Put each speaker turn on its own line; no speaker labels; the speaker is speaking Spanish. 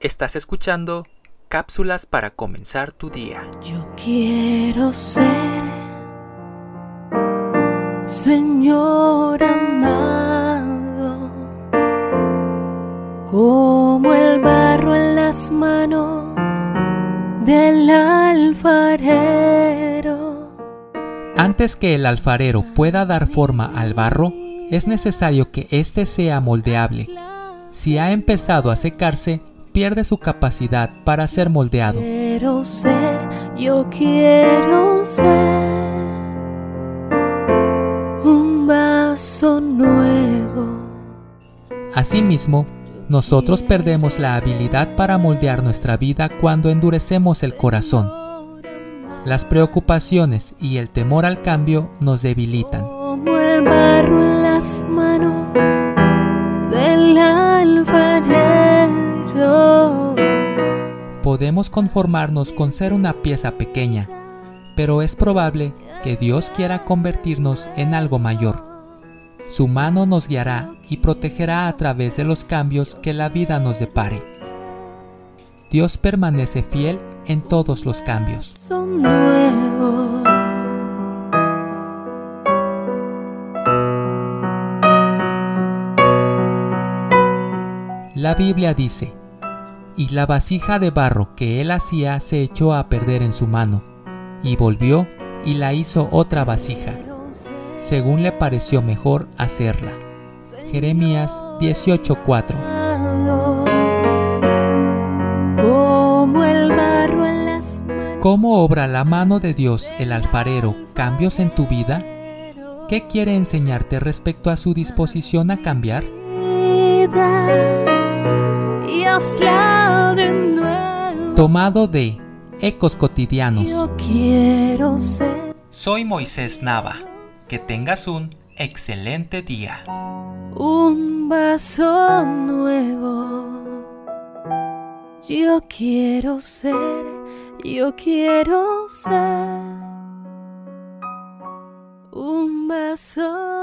Estás escuchando cápsulas para comenzar tu día.
Yo quiero ser Señor amado, como el barro en las manos del alfarero.
Antes que el alfarero pueda dar forma al barro, es necesario que éste sea moldeable. Si ha empezado a secarse, pierde su capacidad para ser moldeado.
Quiero ser, yo quiero ser un vaso nuevo.
Asimismo, nosotros perdemos la habilidad para moldear nuestra vida cuando endurecemos el corazón. Las preocupaciones y el temor al cambio nos debilitan.
Como el barro en las manos
Podemos conformarnos con ser una pieza pequeña, pero es probable que Dios quiera convertirnos en algo mayor. Su mano nos guiará y protegerá a través de los cambios que la vida nos depare. Dios permanece fiel en todos los cambios.
Son nuevos.
La Biblia dice, y la vasija de barro que él hacía se echó a perder en su mano, y volvió y la hizo otra vasija, según le pareció mejor hacerla. Jeremías 18:4
Como el barro en las manos.
¿Cómo obra la mano de Dios el alfarero cambios en tu vida? ¿Qué quiere enseñarte respecto a su disposición a cambiar?
Y hazla de nuevo.
Tomado de Ecos Cotidianos.
Yo quiero ser
Soy Moisés Nava. Que tengas un excelente día.
un vaso nuevo. Yo quiero ser, yo quiero ser un vaso